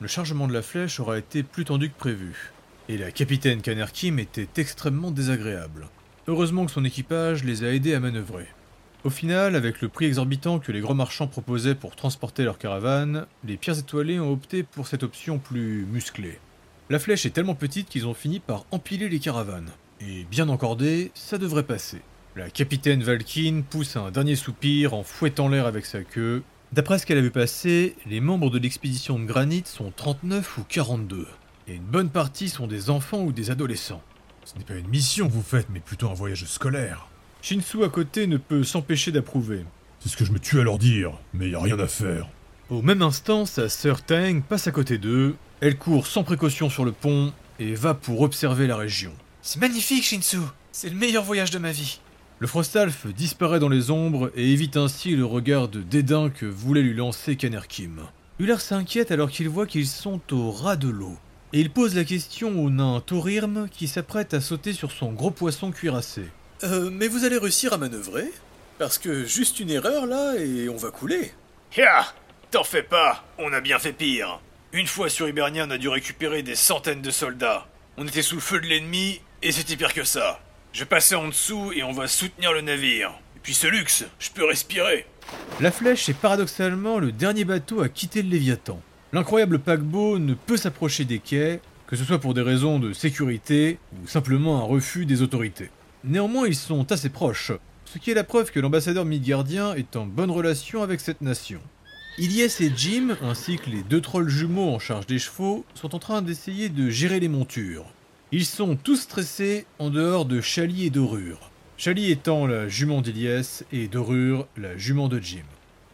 le chargement de la flèche aura été plus tendu que prévu. Et la capitaine Kanerkim était extrêmement désagréable. Heureusement que son équipage les a aidés à manœuvrer. Au final, avec le prix exorbitant que les gros marchands proposaient pour transporter leur caravane, les pierres étoilées ont opté pour cette option plus musclée. La flèche est tellement petite qu'ils ont fini par empiler les caravanes. Et bien encordées, ça devrait passer. La capitaine Valkyne pousse un dernier soupir en fouettant l'air avec sa queue. D'après ce qu'elle a vu passer, les membres de l'expédition de granit sont 39 ou 42. Et une bonne partie sont des enfants ou des adolescents. Ce n'est pas une mission que vous faites, mais plutôt un voyage scolaire. Shinsu à côté ne peut s'empêcher d'approuver. C'est ce que je me tue à leur dire, mais y a rien à faire. Au même instant, sa sœur Tang passe à côté d'eux, elle court sans précaution sur le pont et va pour observer la région. C'est magnifique, Shinsu C'est le meilleur voyage de ma vie Le Frostalf disparaît dans les ombres et évite ainsi le regard de dédain que voulait lui lancer Kanerkim. Ular s'inquiète alors qu'il voit qu'ils sont au ras de l'eau. Et il pose la question au nain Thorirm qui s'apprête à sauter sur son gros poisson cuirassé. Euh, mais vous allez réussir à manœuvrer Parce que juste une erreur là et on va couler. Ya T'en fais pas, on a bien fait pire. Une fois sur Hibernia, on a dû récupérer des centaines de soldats. On était sous le feu de l'ennemi et c'était pire que ça. Je passais en dessous et on va soutenir le navire. Et puis ce luxe, je peux respirer. La flèche est paradoxalement le dernier bateau à quitter le Léviathan. L'incroyable paquebot ne peut s'approcher des quais, que ce soit pour des raisons de sécurité ou simplement un refus des autorités. Néanmoins, ils sont assez proches, ce qui est la preuve que l'ambassadeur midgardien est en bonne relation avec cette nation. Ilyes et Jim, ainsi que les deux trolls jumeaux en charge des chevaux, sont en train d'essayer de gérer les montures. Ils sont tous stressés en dehors de Chali et Dorure. Chali étant la jument d'Ilyes et Dorure la jument de Jim.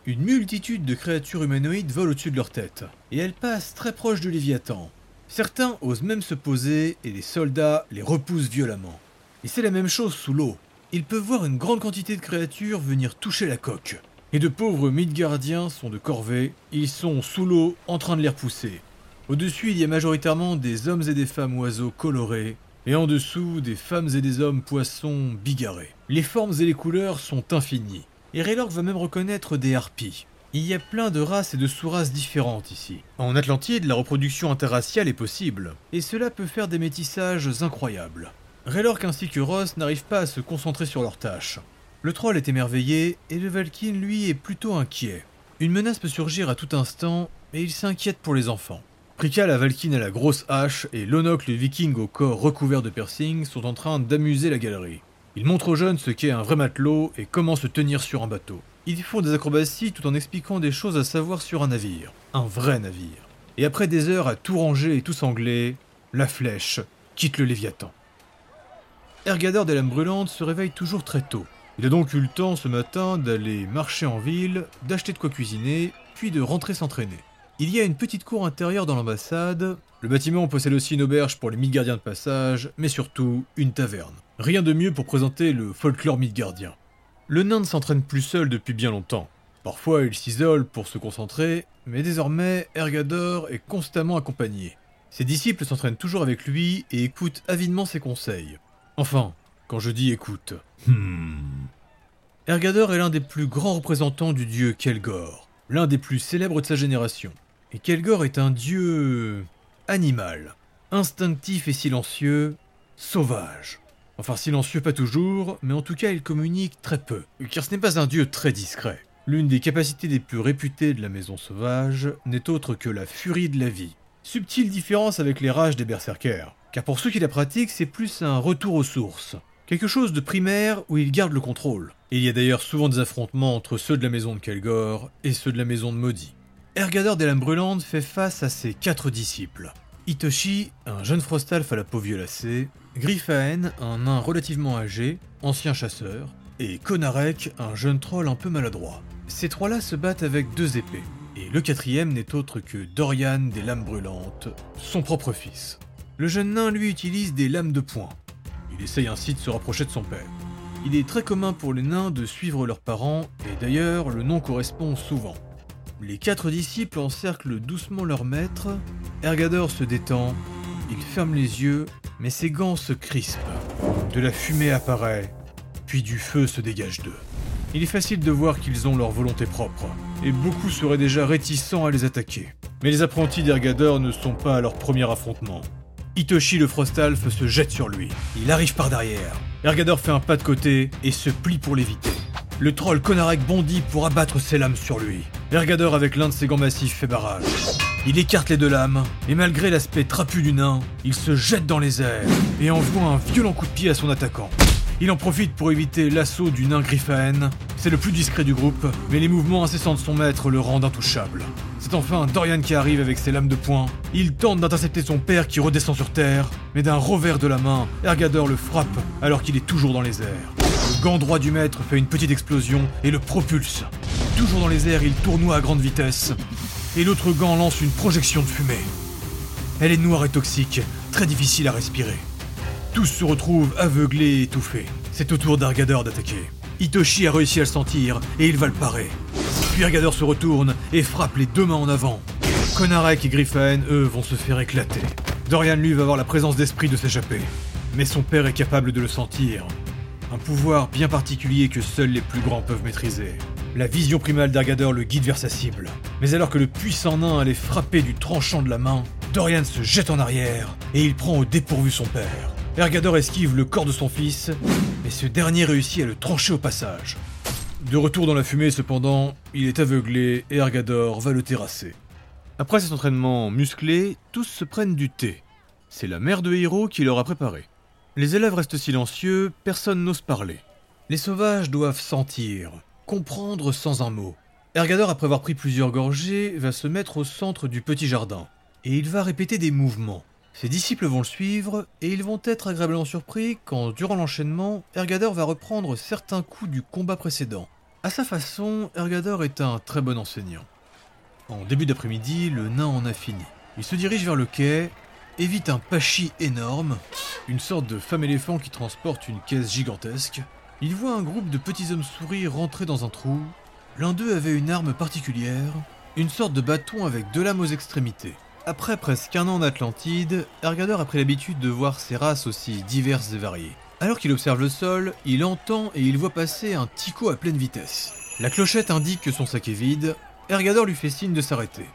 Une multitude de créatures humanoïdes volent au-dessus de leur tête, et elles passent très proche du Léviathan. Certains osent même se poser et les soldats les repoussent violemment. Et c'est la même chose sous l'eau. Ils peuvent voir une grande quantité de créatures venir toucher la coque. Et de pauvres Midgardiens sont de corvée, ils sont sous l'eau en train de les repousser. Au-dessus, il y a majoritairement des hommes et des femmes oiseaux colorés, et en dessous, des femmes et des hommes poissons bigarrés. Les formes et les couleurs sont infinies, et Raylord va même reconnaître des harpies. Il y a plein de races et de sous-races différentes ici. En Atlantide, la reproduction interraciale est possible, et cela peut faire des métissages incroyables. Raylork ainsi que Ross n'arrivent pas à se concentrer sur leurs tâches. Le troll est émerveillé et le Valkyne, lui, est plutôt inquiet. Une menace peut surgir à tout instant et il s'inquiète pour les enfants. Prika, la Valkyne à la grosse hache et Lonok, le viking au corps recouvert de piercings, sont en train d'amuser la galerie. Ils montrent aux jeunes ce qu'est un vrai matelot et comment se tenir sur un bateau. Ils font des acrobaties tout en expliquant des choses à savoir sur un navire. Un vrai navire. Et après des heures à tout ranger et tout sangler, la flèche quitte le Léviathan. Ergador des lames brûlantes se réveille toujours très tôt. Il a donc eu le temps ce matin d'aller marcher en ville, d'acheter de quoi cuisiner, puis de rentrer s'entraîner. Il y a une petite cour intérieure dans l'ambassade. Le bâtiment possède aussi une auberge pour les Midgardiens de passage, mais surtout une taverne. Rien de mieux pour présenter le folklore midgardien. Le nain ne s'entraîne plus seul depuis bien longtemps. Parfois il s'isole pour se concentrer, mais désormais Ergador est constamment accompagné. Ses disciples s'entraînent toujours avec lui et écoutent avidement ses conseils. Enfin, quand je dis écoute. Hmm. Ergador est l'un des plus grands représentants du dieu Kelgor, l'un des plus célèbres de sa génération. Et Kelgor est un dieu animal, instinctif et silencieux, sauvage. Enfin silencieux pas toujours, mais en tout cas il communique très peu, car ce n'est pas un dieu très discret. L'une des capacités les plus réputées de la maison sauvage n'est autre que la furie de la vie. Subtile différence avec les rages des berserkers, car pour ceux qui la pratiquent c'est plus un retour aux sources, quelque chose de primaire où ils gardent le contrôle. Et il y a d'ailleurs souvent des affrontements entre ceux de la maison de Kelgor et ceux de la maison de Maudit. Ergador des lames brûlantes fait face à ses quatre disciples. Itoshi, un jeune frostalf à la peau violacée, Grifaen, un nain relativement âgé, ancien chasseur, et Konarek, un jeune troll un peu maladroit. Ces trois-là se battent avec deux épées, et le quatrième n'est autre que Dorian des lames brûlantes, son propre fils. Le jeune nain lui utilise des lames de poing. Il essaye ainsi de se rapprocher de son père. Il est très commun pour les nains de suivre leurs parents, et d'ailleurs le nom correspond souvent. Les quatre disciples encerclent doucement leur maître. Ergador se détend, il ferme les yeux, mais ses gants se crispent. De la fumée apparaît, puis du feu se dégage d'eux. Il est facile de voir qu'ils ont leur volonté propre, et beaucoup seraient déjà réticents à les attaquer. Mais les apprentis d'Ergador ne sont pas à leur premier affrontement. Itoshi le Frostalf se jette sur lui. Il arrive par derrière. Ergador fait un pas de côté et se plie pour l'éviter. Le troll Konarek bondit pour abattre ses lames sur lui. Ergador avec l'un de ses gants massifs fait barrage. Il écarte les deux lames, et malgré l'aspect trapu du nain, il se jette dans les airs et envoie un violent coup de pied à son attaquant. Il en profite pour éviter l'assaut du nain Griffin. C'est le plus discret du groupe, mais les mouvements incessants de son maître le rendent intouchable. C'est enfin Dorian qui arrive avec ses lames de poing. Il tente d'intercepter son père qui redescend sur terre, mais d'un revers de la main, Ergador le frappe alors qu'il est toujours dans les airs. Le gant droit du maître fait une petite explosion et le propulse. Toujours dans les airs, il tournoie à grande vitesse. Et l'autre gant lance une projection de fumée. Elle est noire et toxique, très difficile à respirer. Tous se retrouvent aveuglés et étouffés. C'est au tour d'Argador d'attaquer. Itoshi a réussi à le sentir et il va le parer. Puis Argador se retourne et frappe les deux mains en avant. Konarek et Griffin, eux, vont se faire éclater. Dorian, lui, va avoir la présence d'esprit de s'échapper. Mais son père est capable de le sentir. Un pouvoir bien particulier que seuls les plus grands peuvent maîtriser. La vision primale d'Argador le guide vers sa cible. Mais alors que le puissant nain allait frapper du tranchant de la main, Dorian se jette en arrière et il prend au dépourvu son père. Ergador esquive le corps de son fils, mais ce dernier réussit à le trancher au passage. De retour dans la fumée, cependant, il est aveuglé et Ergador va le terrasser. Après cet entraînement musclé, tous se prennent du thé. C'est la mère de Hiro qui leur a préparé. Les élèves restent silencieux, personne n'ose parler. Les sauvages doivent sentir, comprendre sans un mot. Ergador, après avoir pris plusieurs gorgées, va se mettre au centre du petit jardin. Et il va répéter des mouvements. Ses disciples vont le suivre et ils vont être agréablement surpris quand, durant l'enchaînement, Ergador va reprendre certains coups du combat précédent. À sa façon, Ergador est un très bon enseignant. En début d'après-midi, le nain en a fini. Il se dirige vers le quai, évite un pachi énorme, une sorte de femme éléphant qui transporte une caisse gigantesque. Il voit un groupe de petits hommes souris rentrer dans un trou. L'un d'eux avait une arme particulière, une sorte de bâton avec deux lames aux extrémités. Après presque un an en Atlantide, Ergador a pris l'habitude de voir ces races aussi diverses et variées. Alors qu'il observe le sol, il entend et il voit passer un tico à pleine vitesse. La clochette indique que son sac est vide, Ergador lui fait signe de s'arrêter.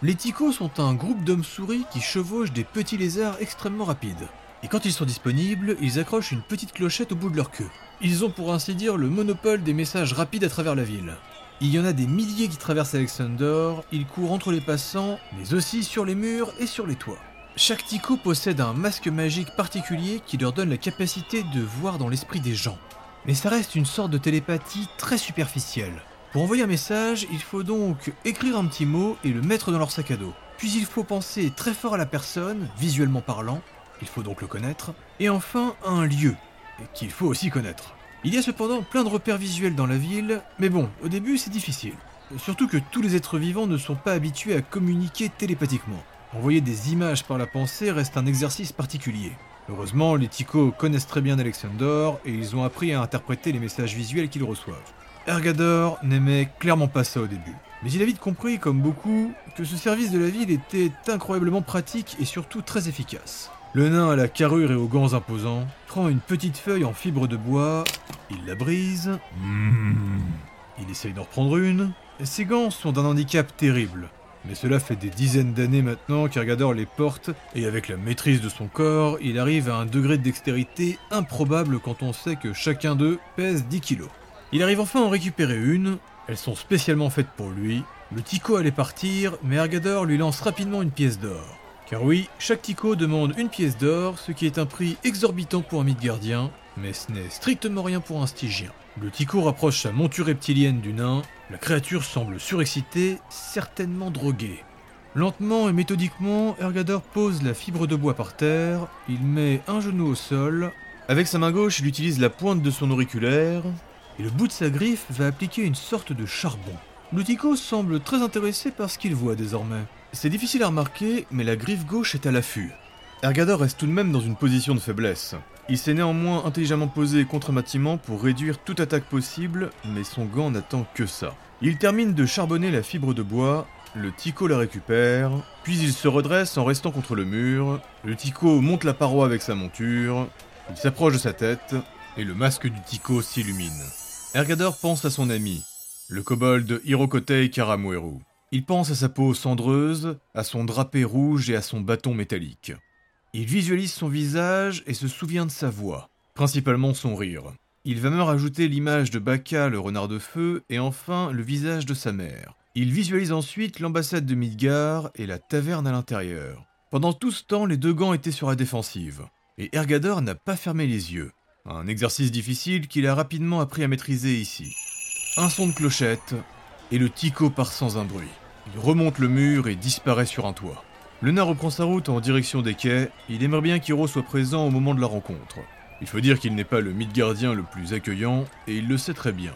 Les ticos sont un groupe d'hommes souris qui chevauchent des petits lézards extrêmement rapides. Et quand ils sont disponibles, ils accrochent une petite clochette au bout de leur queue. Ils ont pour ainsi dire le monopole des messages rapides à travers la ville. Il y en a des milliers qui traversent Alexander, ils courent entre les passants, mais aussi sur les murs et sur les toits. Chaque Tico possède un masque magique particulier qui leur donne la capacité de voir dans l'esprit des gens. Mais ça reste une sorte de télépathie très superficielle. Pour envoyer un message, il faut donc écrire un petit mot et le mettre dans leur sac à dos. Puis il faut penser très fort à la personne, visuellement parlant, il faut donc le connaître, et enfin un lieu, qu'il faut aussi connaître. Il y a cependant plein de repères visuels dans la ville, mais bon, au début c'est difficile. Surtout que tous les êtres vivants ne sont pas habitués à communiquer télépathiquement. Envoyer des images par la pensée reste un exercice particulier. Heureusement, les Ticos connaissent très bien Alexandor et ils ont appris à interpréter les messages visuels qu'ils reçoivent. Ergador n'aimait clairement pas ça au début. Mais il a vite compris, comme beaucoup, que ce service de la ville était incroyablement pratique et surtout très efficace. Le nain à la carrure et aux gants imposants prend une petite feuille en fibre de bois, il la brise, Mmh. il essaye d'en reprendre une. Ses gants sont d'un handicap terrible. Mais cela fait des dizaines d'années maintenant qu'Ergador les porte, et avec la maîtrise de son corps, il arrive à un degré de dextérité improbable quand on sait que chacun d'eux pèse 10 kilos. Il arrive enfin à en récupérer une, elles sont spécialement faites pour lui. Le Tico allait partir, mais Ergador lui lance rapidement une pièce d'or. Car oui, chaque Tico demande une pièce d'or, ce qui est un prix exorbitant pour un Midgardien, mais ce n'est strictement rien pour un Stygien. Le Tico rapproche sa monture reptilienne du nain, la créature semble surexcitée, certainement droguée. Lentement et méthodiquement, Ergador pose la fibre de bois par terre, il met un genou au sol, avec sa main gauche il utilise la pointe de son auriculaire, et le bout de sa griffe va appliquer une sorte de charbon. Le Tico semble très intéressé par ce qu'il voit désormais. C'est difficile à remarquer, mais la griffe gauche est à l'affût. Ergador reste tout de même dans une position de faiblesse. Il s'est néanmoins intelligemment posé contre un bâtiment pour réduire toute attaque possible, mais son gant n'attend que ça. Il termine de charbonner la fibre de bois, le Tico la récupère, puis il se redresse en restant contre le mur, le Tico monte la paroi avec sa monture, il s'approche de sa tête, et le masque du Tico s'illumine. Ergador pense à son ami, le kobold Hirokotei Karamueru. Il pense à sa peau cendreuse, à son drapé rouge et à son bâton métallique. Il visualise son visage et se souvient de sa voix, principalement son rire. Il va même rajouter l'image de Baka, le renard de feu, et enfin le visage de sa mère. Il visualise ensuite l'ambassade de Midgard et la taverne à l'intérieur. Pendant tout ce temps, les deux gants étaient sur la défensive, et Ergador n'a pas fermé les yeux. Un exercice difficile qu'il a rapidement appris à maîtriser ici. Un son de clochette, et le Tico part sans un bruit. Il remonte le mur et disparaît sur un toit. Le nain reprend sa route en direction des quais, il aimerait bien qu'Hiro soit présent au moment de la rencontre. Il faut dire qu'il n'est pas le Midgardien le plus accueillant, et il le sait très bien.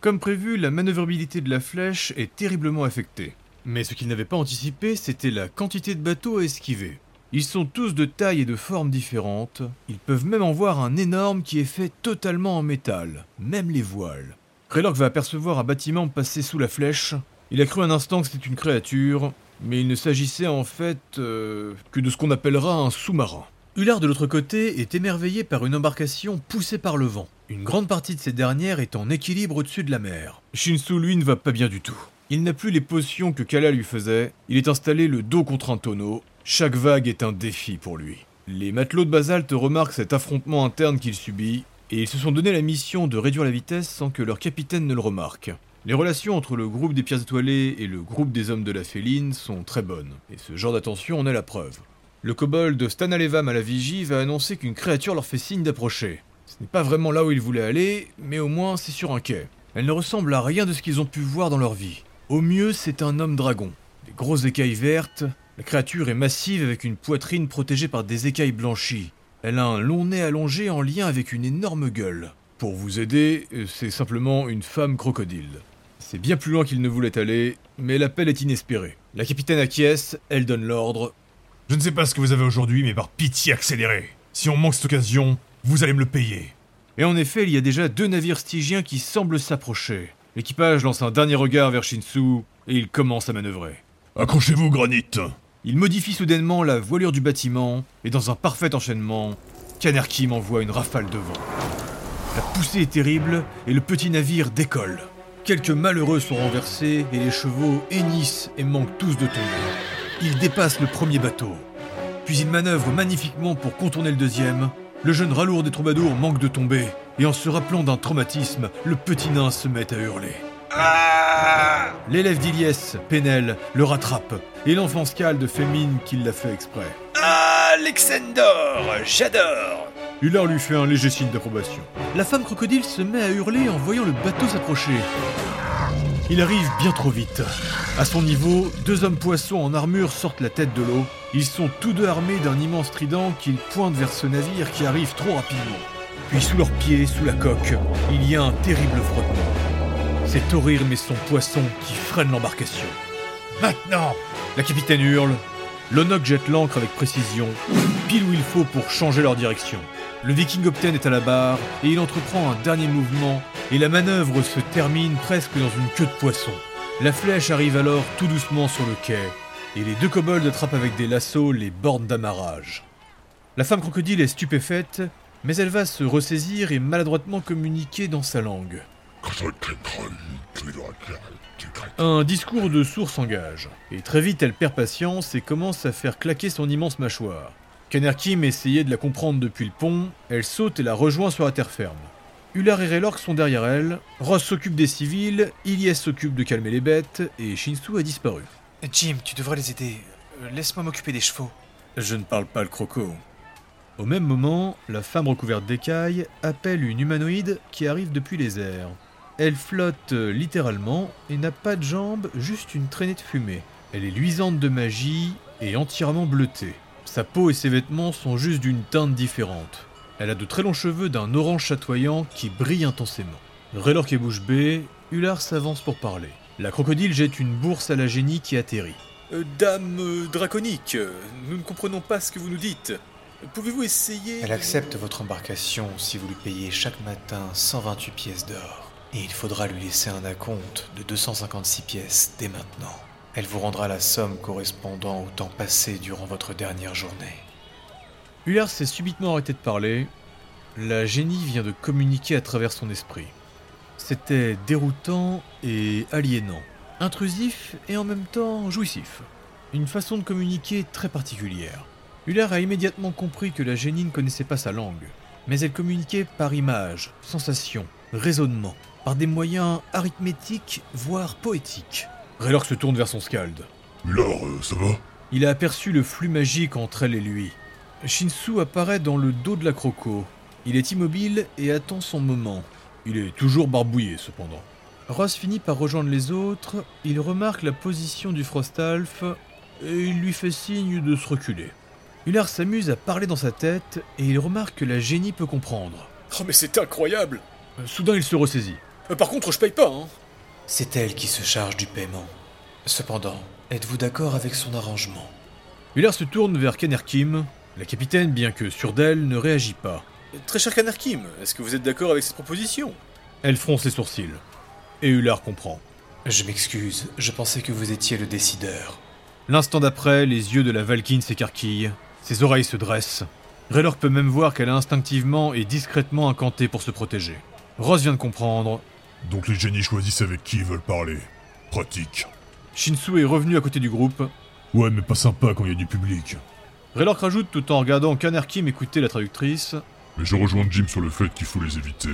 Comme prévu, la manœuvrabilité de la flèche est terriblement affectée. Mais ce qu'il n'avait pas anticipé, c'était la quantité de bateaux à esquiver. Ils sont tous de taille et de forme différentes, ils peuvent même en voir un énorme qui est fait totalement en métal, même les voiles. Raylork va apercevoir un bâtiment passer sous la flèche. Il a cru un instant que c'était une créature, mais il ne s'agissait en fait euh, que de ce qu'on appellera un sous-marin. Hullard de l'autre côté est émerveillé par une embarcation poussée par le vent. Une grande partie de cette dernière est en équilibre au-dessus de la mer. Shinsu lui ne va pas bien du tout. Il n'a plus les potions que Kala lui faisait, il est installé le dos contre un tonneau, chaque vague est un défi pour lui. Les matelots de basalte remarquent cet affrontement interne qu'il subit, et ils se sont donné la mission de réduire la vitesse sans que leur capitaine ne le remarque. Les relations entre le groupe des pierres étoilées et le groupe des hommes de la féline sont très bonnes, et ce genre d'attention en est la preuve. Le kobold de Stanalevam à la vigie va annoncer qu'une créature leur fait signe d'approcher. Ce n'est pas vraiment là où ils voulaient aller, mais au moins c'est sur un quai. Elle ne ressemble à rien de ce qu'ils ont pu voir dans leur vie. Au mieux, c'est un homme dragon. Des grosses écailles vertes, la créature est massive avec une poitrine protégée par des écailles blanchies. Elle a un long nez allongé en lien avec une énorme gueule. Pour vous aider, c'est simplement une femme crocodile. C'est bien plus loin qu'il ne voulait aller, mais l'appel est inespéré. La capitaine acquiesce, elle donne l'ordre, Je ne sais pas ce que vous avez aujourd'hui, mais par pitié accélérez. Si on manque cette occasion, vous allez me le payer. Et en effet, il y a déjà deux navires stygiens qui semblent s'approcher. L'équipage lance un dernier regard vers Shinsu et il commence à manœuvrer. Accrochez-vous, Granit. Il modifie soudainement la voilure du bâtiment et dans un parfait enchaînement, Kanerkim envoie une rafale de vent. La poussée est terrible et le petit navire décolle. Quelques malheureux sont renversés et les chevaux hennissent et manquent tous de tomber. Il dépasse le premier bateau. Puis il manœuvre magnifiquement pour contourner le deuxième. Le jeune ralourd des troubadours manque de tomber. Et en se rappelant d'un traumatisme, le petit nain se met à hurler. L'élève d'Iliès, Pénel, le rattrape. Et l'enfant scalde fémine qui l'a fait exprès. Alexandor, j'adore Hullard lui fait un léger signe d'approbation. La femme crocodile se met à hurler en voyant le bateau s'approcher. Il arrive bien trop vite. À son niveau, deux hommes poissons en armure sortent la tête de l'eau. Ils sont tous deux armés d'un immense trident qu'ils pointent vers ce navire qui arrive trop rapidement. Puis sous leurs pieds, sous la coque, il y a un terrible frottement. C'est Thorir et son poisson qui freinent l'embarcation. Maintenant La capitaine hurle. L'Onok jette l'ancre avec précision, pile où il faut pour changer leur direction. Le Viking Opten est à la barre et il entreprend un dernier mouvement et la manœuvre se termine presque dans une queue de poisson. La flèche arrive alors tout doucement sur le quai et les deux kobolds attrapent avec des lassos les bornes d'amarrage. La femme crocodile est stupéfaite, mais elle va se ressaisir et maladroitement communiquer dans sa langue. Un discours de sourd s'engage, et très vite elle perd patience et commence à faire claquer son immense mâchoire. Kanerkim essayait de la comprendre depuis le pont, elle saute et la rejoint sur la terre ferme. Ular et Raylork sont derrière elle, Ross s'occupe des civils, Ilyes s'occupe de calmer les bêtes, et Shinsu a disparu. Jim, tu devrais les aider. Euh, Laisse-moi m'occuper des chevaux. Je ne parle pas le croco. Au même moment, la femme recouverte d'écailles appelle une humanoïde qui arrive depuis les airs. Elle flotte euh, littéralement et n'a pas de jambes, juste une traînée de fumée. Elle est luisante de magie et entièrement bleutée. Sa peau et ses vêtements sont juste d'une teinte différente. Elle a de très longs cheveux d'un orange chatoyant qui brille intensément. Raylork est bouche bée, Ular s'avance pour parler. La crocodile jette une bourse à la génie qui atterrit. Euh, dame euh, draconique, nous ne comprenons pas ce que vous nous dites. Pouvez-vous essayer Elle accepte votre embarcation si vous lui payez chaque matin 128 pièces d'or. Et il faudra lui laisser un acompte de 256 pièces dès maintenant. Elle vous rendra la somme correspondant au temps passé durant votre dernière journée. Ular s'est subitement arrêté de parler. La génie vient de communiquer à travers son esprit. C'était déroutant et aliénant. Intrusif et en même temps jouissif. Une façon de communiquer très particulière. Huller a immédiatement compris que la génie ne connaissait pas sa langue, mais elle communiquait par images, sensations, raisonnement, par des moyens arithmétiques, voire poétiques. Raylor se tourne vers son scald. Hullard, euh, ça va? Il a aperçu le flux magique entre elle et lui. Shinsu apparaît dans le dos de la croco. Il est immobile et attend son moment. Il est toujours barbouillé cependant. Ross finit par rejoindre les autres, il remarque la position du Frostalf et il lui fait signe de se reculer. Hullard s'amuse à parler dans sa tête et il remarque que la génie peut comprendre. Oh mais c'est incroyable Soudain il se ressaisit. Euh, Par contre, je paye pas, hein C'est elle qui se charge du paiement. Cependant, êtes-vous d'accord avec son arrangement? Hullard se tourne vers Kanerkim. La capitaine, bien que sûre d'elle, ne réagit pas. Très cher Kanarkim, est-ce que vous êtes d'accord avec cette proposition? Elle fronce les sourcils. Et Hullard comprend. Je m'excuse, je pensais que vous étiez le décideur. L'instant d'après, les yeux de la Valkyne s'écarquillent, ses oreilles se dressent. Raylor peut même voir qu'elle a instinctivement et discrètement incanté pour se protéger. Ross vient de comprendre. Donc les génies choisissent avec qui ils veulent parler. Pratique. Shinsu est revenu à côté du groupe. Ouais, mais pas sympa quand il y a du public. Raylor rajoute tout en regardant Kanerkim écouter la traductrice. Mais je rejoins Jim sur le fait qu'il faut les éviter.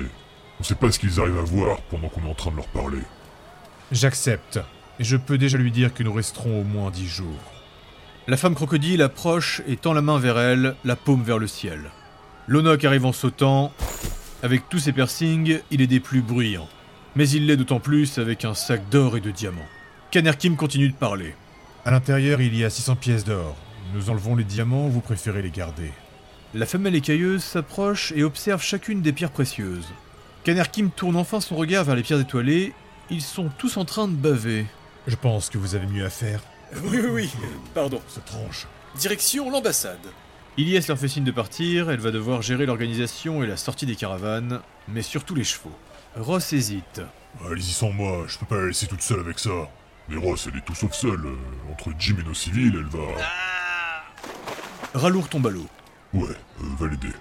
On sait pas ce qu'ils arrivent à voir pendant qu'on est en train de leur parler. J'accepte. Et je peux déjà lui dire que nous resterons au moins dix jours. La femme crocodile approche et tend la main vers elle, la paume vers le ciel. Lonok arrive en sautant. Avec tous ses piercings, il est des plus bruyants. Mais il l'est d'autant plus avec un sac d'or et de diamants. Kanerkim continue de parler. À l'intérieur, il y a 600 pièces d'or. Nous enlevons les diamants, vous préférez les garder. La femelle écailleuse s'approche et observe chacune des pierres précieuses. Kanerkim tourne enfin son regard vers les pierres étoilées. Ils sont tous en train de baver. Je pense que vous avez mieux à faire. Oui, oui, oui, pardon. Ça tranche. Direction l'ambassade. Ilias leur fait signe de partir, elle va devoir gérer l'organisation et la sortie des caravanes, mais surtout les chevaux. Ross hésite. Allez-y sans moi, je peux pas la laisser toute seule avec ça. Mais Ross, elle est tout sauf seule. euh, entre Jim et nos civils, elle va... Ralour tombe à l'eau. Ouais, euh, va l'aider.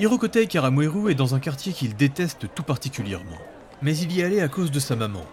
Hirokotei Karamweru est dans un quartier qu'il déteste tout particulièrement. Mais il y allé à cause de sa maman.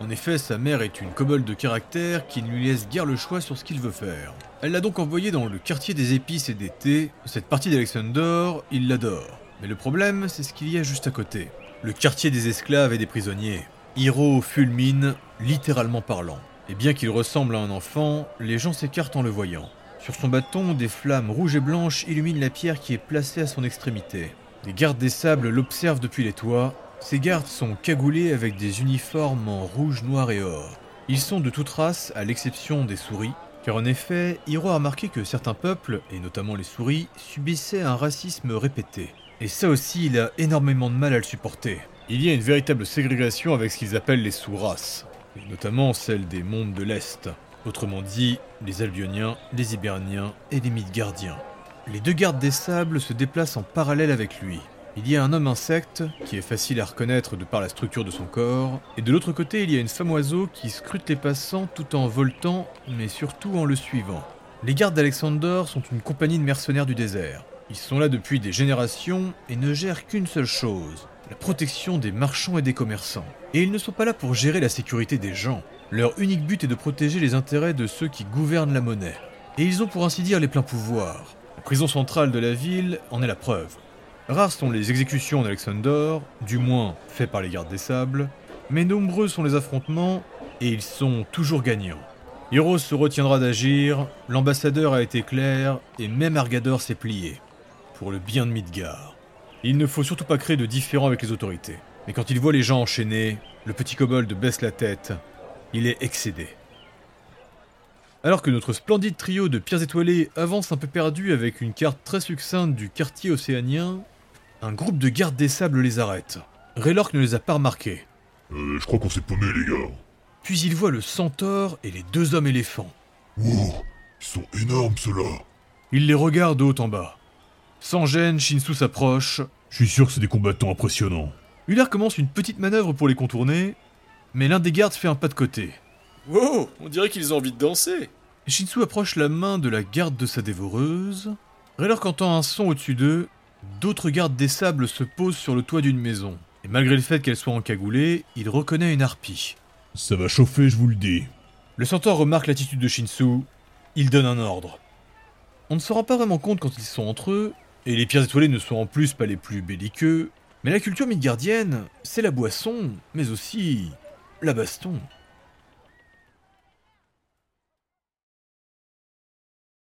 En effet, sa mère est une kobold de caractère qui ne lui laisse guère le choix sur ce qu'il veut faire. Elle l'a donc envoyé dans le quartier des épices et des thés. Cette partie d'Alexander, il l'adore. Mais le problème, c'est ce qu'il y a juste à côté. Le quartier des esclaves et des prisonniers. Hiro fulmine, littéralement parlant. Et bien qu'il ressemble à un enfant, les gens s'écartent en le voyant. Sur son bâton, des flammes rouges et blanches illuminent la pierre qui est placée à son extrémité. Les gardes des sables l'observent depuis les toits. Ces gardes sont cagoulés avec des uniformes en rouge, noir et or. Ils sont de toute race, à l'exception des souris, car en effet, Hiro a remarqué que certains peuples, et notamment les souris, subissaient un racisme répété. Et ça aussi, il a énormément de mal à le supporter. Il y a une véritable ségrégation avec ce qu'ils appellent les sous-races, notamment celle des mondes de l'Est. Autrement dit, les Albioniens, les Hiberniens et les Midgardiens. Les deux gardes des sables se déplacent en parallèle avec lui. Il y a un homme insecte, qui est facile à reconnaître de par la structure de son corps, et de l'autre côté il y a une femme oiseau qui scrute les passants tout en voltant, mais surtout en le suivant. Les gardes d'Alexander sont une compagnie de mercenaires du désert. Ils sont là depuis des générations et ne gèrent qu'une seule chose, la protection des marchands et des commerçants. Et ils ne sont pas là pour gérer la sécurité des gens. Leur unique but est de protéger les intérêts de ceux qui gouvernent la monnaie. Et ils ont pour ainsi dire les pleins pouvoirs. La prison centrale de la ville en est la preuve. Rares sont les exécutions en Alexander, du moins faites par les gardes des sables, mais nombreux sont les affrontements et ils sont toujours gagnants. Hiro se retiendra d'agir, l'ambassadeur a été clair et même Argador s'est plié. Pour le bien de Midgard. Il ne faut surtout pas créer de différends avec les autorités. Mais quand il voit les gens enchaînés, le petit kobold baisse la tête. Il est excédé. Alors que notre splendide trio de pierres étoilées avance un peu perdu avec une carte très succincte du quartier océanien, un groupe de gardes des sables les arrête. Raylork ne les a pas remarqués. Euh, je crois qu'on s'est paumé, les gars. Puis il voit le centaure et les deux hommes éléphants. Wow, ils sont énormes, ceux-là. Il les regarde de haut en bas. Sans gêne, Shinsu s'approche. Je suis sûr que c'est des combattants impressionnants. Uller commence une petite manœuvre pour les contourner, mais l'un des gardes fait un pas de côté. Wow, on dirait qu'ils ont envie de danser. Shinsu approche la main de la garde de sa dévoreuse. Raylork entend un son au-dessus d'eux. D'autres gardes des sables se posent sur le toit d'une maison. Et malgré le fait qu'elle soit encagoulée, il reconnaît une harpie. Ça va chauffer, je vous le dis. Le centaure remarque l'attitude de Shinsu, il donne un ordre. On ne se rend pas vraiment compte quand ils sont entre eux, et les pierres étoilées ne sont en plus pas les plus belliqueux, mais la culture midgardienne, c'est la boisson, mais aussi la baston.